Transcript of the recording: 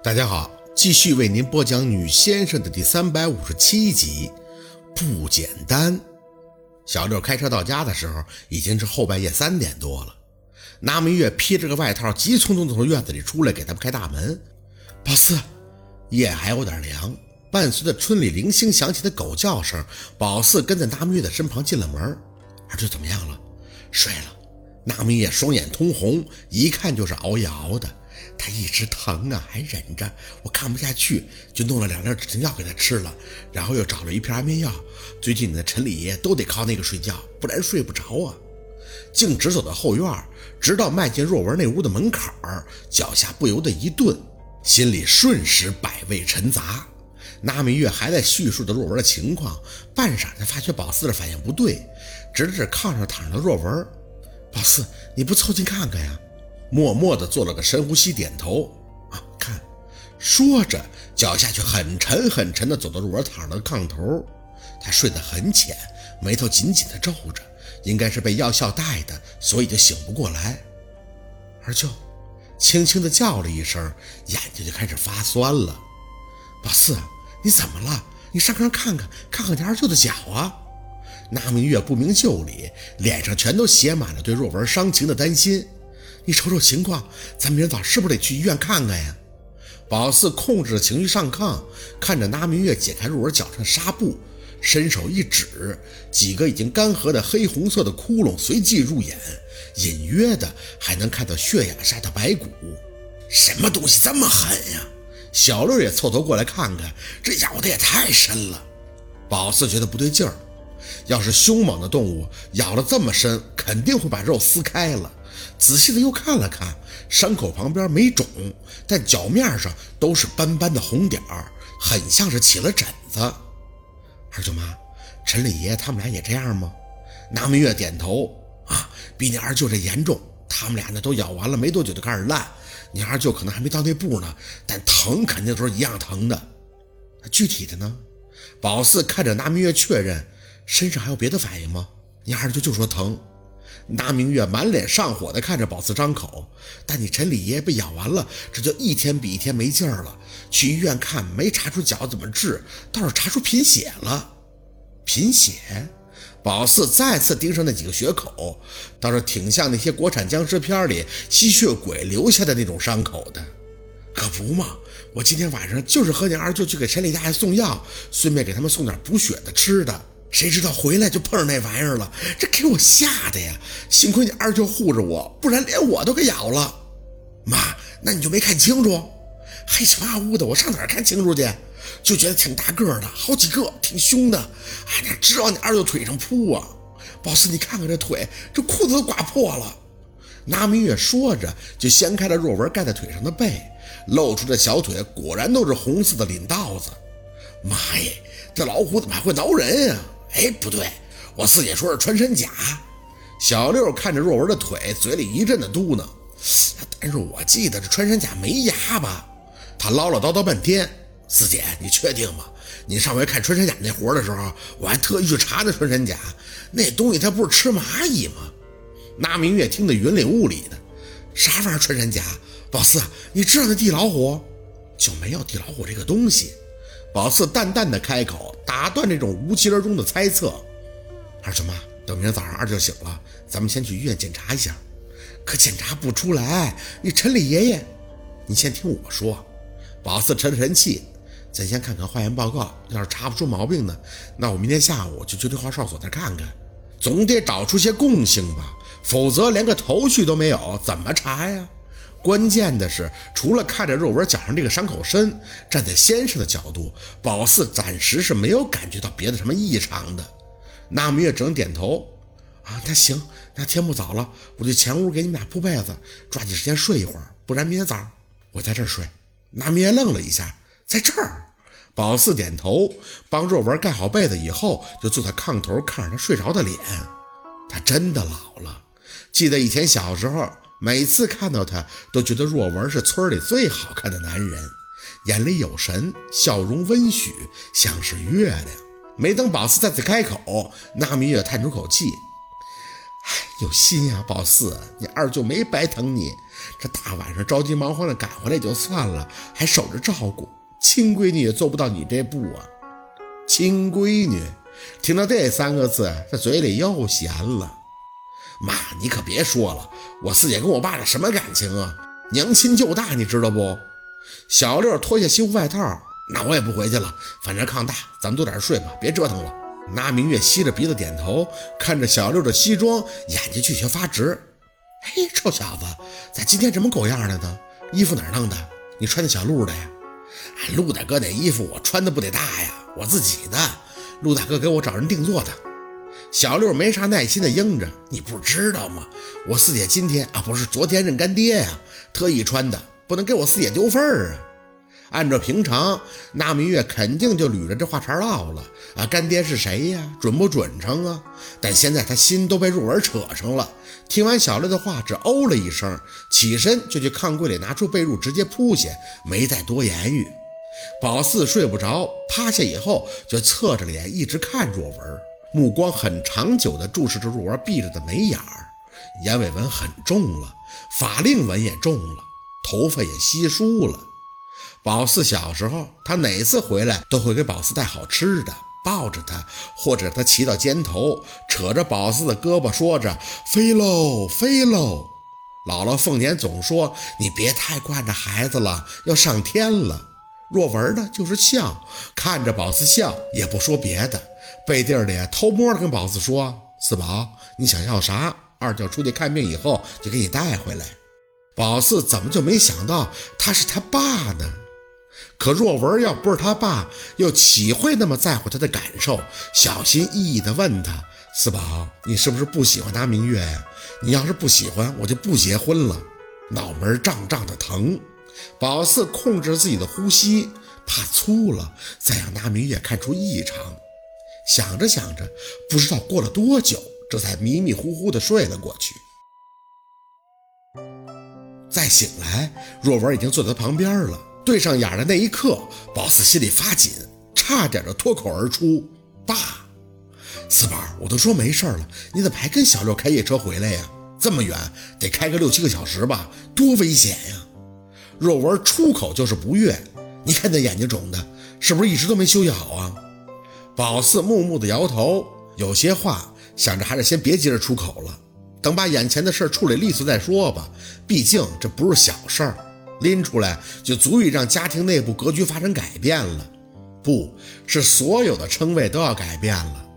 大家好，继续为您播讲《女先生》的第三百五十七集。不简单。小六开车到家的时候，已经是后半夜三点多了。那明月披着个外套，急匆匆地从院子里出来，给他们开大门。宝四，夜还有点凉，伴随着村里零星响起的狗叫声，宝四跟在那明月的身旁进了门。二舅怎么样了？睡了。那明月双眼通红，一看就是熬夜熬的。他一直疼啊，还忍着。我看不下去，就弄了两粒止疼药给他吃了，然后又找了一片安眠药。最近的陈李爷都得靠那个睡觉，不然睡不着啊。径直走到后院，直到迈进若文那屋的门槛儿，脚下不由得一顿，心里瞬时百味陈杂。那明月还在叙述着若文的情况，半晌才发觉宝四的反应不对，指了指炕上躺着的若文：“宝四，你不凑近看看呀？”默默地做了个深呼吸，点头啊，看，说着脚下却很沉很沉地走到若文躺的炕头。他睡得很浅，眉头紧紧地皱着，应该是被药效带的，所以就醒不过来。二舅轻轻地叫了一声，眼睛就开始发酸了。宝四，你怎么了？你上炕看看，看看你二舅的脚啊！那明月不明就里，脸上全都写满了对若文伤情的担心。你瞅瞅情况，咱明早是不是得去医院看看呀？宝四控制着情绪上炕，看着那明月解开入耳脚上的纱布，伸手一指，几个已经干涸的黑红色的窟窿随即入眼，隐约的还能看到血眼下的白骨。什么东西这么狠呀？小六也凑头过来看看，这咬的也太深了。宝四觉得不对劲儿，要是凶猛的动物咬得这么深，肯定会把肉撕开了。仔细的又看了看，伤口旁边没肿，但脚面上都是斑斑的红点儿，很像是起了疹子。二舅妈，陈李爷他们俩也这样吗？拿明月点头，啊，比你二舅这严重。他们俩呢都咬完了没多久就开始烂，你二舅可能还没到那步呢，但疼肯定都是一样疼的。具体的呢？宝四看着拿明月确认，身上还有别的反应吗？你二舅就说疼。那明月满脸上火地看着宝四张口，但你陈李爷被咬完了，这就一天比一天没劲儿了。去医院看，没查出脚怎么治，倒是查出贫血了。贫血？宝四再次盯上那几个血口，倒是挺像那些国产僵尸片里吸血鬼留下的那种伤口的。可不嘛，我今天晚上就是和你二舅去给陈李大爷送药，顺便给他们送点补血的吃的。谁知道回来就碰上那玩意儿了，这给我吓的呀！幸亏你二舅护着我，不然连我都给咬了。妈，那你就没看清楚？黑漆麻乌的，我上哪儿看清楚去？就觉得挺大个的，好几个，挺凶的。哎，哪直往你二舅腿上扑啊！宝四，你看看这腿，这裤子都刮破了。拿明月说着，就掀开了若文盖在腿上的被，露出的小腿果然都是红色的领道子。妈耶，这老虎怎么还会挠人呀？哎，不对，我四姐说是穿山甲。小六看着若文的腿，嘴里一阵的嘟囔。但是我记得这穿山甲没牙吧？他唠唠叨叨半天。四姐，你确定吗？你上回看穿山甲那活的时候，我还特意去查那穿山甲，那东西它不是吃蚂蚁吗？那明月听得云里雾里的，啥玩意儿穿山甲？宝四，你知道那地老虎？就没有地老虎这个东西。宝四淡淡的开口，打断这种无疾而终的猜测。二舅妈，等明天早上二舅醒了，咱们先去医院检查一下。可检查不出来，你陈李爷爷，你先听我说。宝四沉了沉气，咱先看看化验报告，要是查不出毛病呢，那我明天下午就去对话哨所那看看，总得找出些共性吧，否则连个头绪都没有，怎么查呀？关键的是，除了看着肉文脚上这个伤口深，站在先生的角度，宝四暂时是没有感觉到别的什么异常的。那明月只能点头。啊，那行，那天不早了，我就前屋给你们俩铺被子，抓紧时间睡一会儿，不然明天早上我在这儿睡。那明月愣了一下，在这儿。宝四点头，帮若文盖好被子以后，就坐在炕头看着他睡着的脸。他真的老了，记得以前小时候。每次看到他，都觉得若文是村里最好看的男人，眼里有神，笑容温煦，像是月亮。没等宝四再次开口，那明月叹出口气：“哎，有心呀，宝四，你二舅没白疼你。这大晚上着急忙慌的赶回来就算了，还守着照顾亲闺女，也做不到你这步啊！亲闺女，听到这三个字，这嘴里又咸了。妈，你可别说了，我四姐跟我爸这什么感情啊？娘亲舅大，你知道不？小六脱下西服外套，那我也不回去了，反正炕大，咱们早点睡吧，别折腾了。那明月吸着鼻子点头，看着小六的西装，眼睛却却发直。嘿，臭小子，咋今天这么狗样的呢？衣服哪弄的？你穿的小鹿的呀？哎，陆大哥那衣服我穿的不得大呀，我自己的。陆大哥给我找人定做的。小六没啥耐心的应着，你不知道吗？我四姐今天啊，不是昨天认干爹呀，特意穿的，不能给我四姐丢份儿啊。按照平常，那明月肯定就捋着这话茬唠了啊，干爹是谁呀？准不准成啊？但现在他心都被若文扯上了。听完小六的话，只哦了一声，起身就去炕柜里拿出被褥，直接铺下，没再多言语。宝四睡不着，趴下以后就侧着脸一直看若文，目光很长久地注视着若文闭着的眉眼儿，眼尾纹很重了，法令纹也重了，头发也稀疏了。宝四小时候，他哪次回来都会给宝四带好吃的，抱着他，或者他骑到肩头，扯着宝四的胳膊，说着“飞喽，飞喽”。姥姥凤年总说：“你别太惯着孩子了，要上天了。”若文呢，就是笑，看着宝四笑，也不说别的，背地里偷摸的跟宝四说：“四宝，你想要啥？二舅出去看病以后就给你带回来。”宝四怎么就没想到他是他爸呢？可若文要不是他爸，又岂会那么在乎他的感受？小心翼翼地问他：“四宝，你是不是不喜欢拿明月呀？你要是不喜欢，我就不结婚了。”脑门胀胀的疼，宝四控制自己的呼吸，怕粗了再让拿明月看出异常。想着想着，不知道过了多久，这才迷迷糊糊地睡了过去。再醒来，若文已经坐在旁边了。对上眼的那一刻，宝四心里发紧，差点就脱口而出：“爸，四宝，我都说没事了，你怎么还跟小六开夜车回来呀？这么远，得开个六七个小时吧，多危险呀！”若文出口就是不悦：“你看那眼睛肿的，是不是一直都没休息好啊？”宝四木木的摇头，有些话想着还是先别急着出口了，等把眼前的事处理利索再说吧，毕竟这不是小事儿。拎出来就足以让家庭内部格局发生改变了，不是所有的称谓都要改变了。